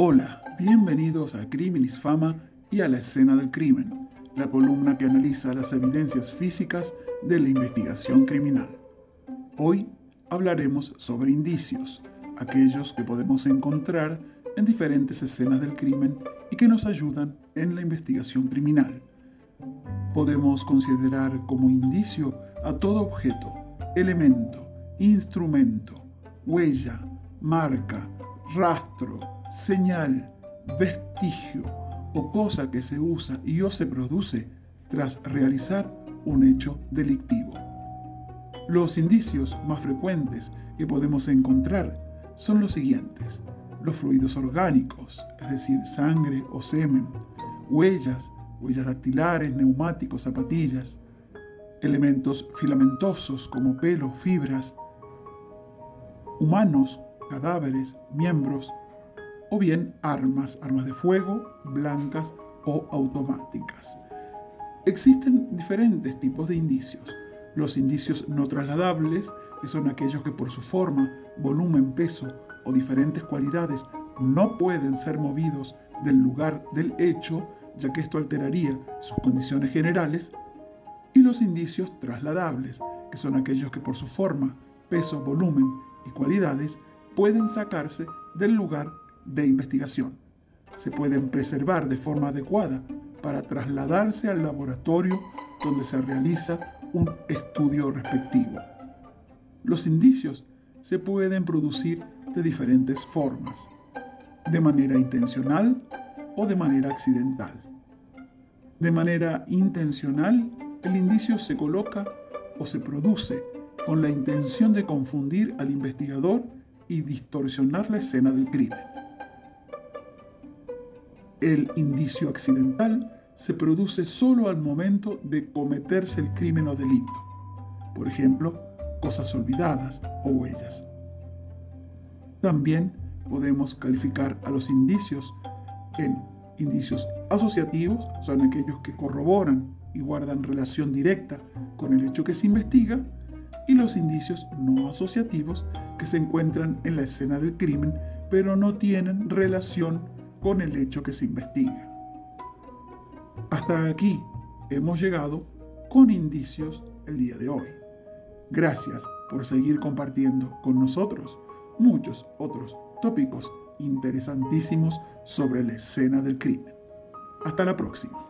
Hola, bienvenidos a Criminis Fama y a la escena del crimen, la columna que analiza las evidencias físicas de la investigación criminal. Hoy hablaremos sobre indicios, aquellos que podemos encontrar en diferentes escenas del crimen y que nos ayudan en la investigación criminal. Podemos considerar como indicio a todo objeto, elemento, instrumento, huella, marca, rastro, señal, vestigio o cosa que se usa y o se produce tras realizar un hecho delictivo. Los indicios más frecuentes que podemos encontrar son los siguientes. Los fluidos orgánicos, es decir, sangre o semen, huellas, huellas dactilares, neumáticos, zapatillas, elementos filamentosos como pelo, fibras, humanos, cadáveres, miembros, o bien armas, armas de fuego, blancas o automáticas. Existen diferentes tipos de indicios. Los indicios no trasladables, que son aquellos que por su forma, volumen, peso o diferentes cualidades no pueden ser movidos del lugar del hecho, ya que esto alteraría sus condiciones generales, y los indicios trasladables, que son aquellos que por su forma, peso, volumen y cualidades pueden sacarse del lugar de investigación. Se pueden preservar de forma adecuada para trasladarse al laboratorio donde se realiza un estudio respectivo. Los indicios se pueden producir de diferentes formas, de manera intencional o de manera accidental. De manera intencional, el indicio se coloca o se produce con la intención de confundir al investigador y distorsionar la escena del crimen. El indicio accidental se produce solo al momento de cometerse el crimen o delito, por ejemplo, cosas olvidadas o huellas. También podemos calificar a los indicios en indicios asociativos, son aquellos que corroboran y guardan relación directa con el hecho que se investiga, y los indicios no asociativos que se encuentran en la escena del crimen, pero no tienen relación con el hecho que se investiga. Hasta aquí hemos llegado con indicios el día de hoy. Gracias por seguir compartiendo con nosotros muchos otros tópicos interesantísimos sobre la escena del crimen. Hasta la próxima.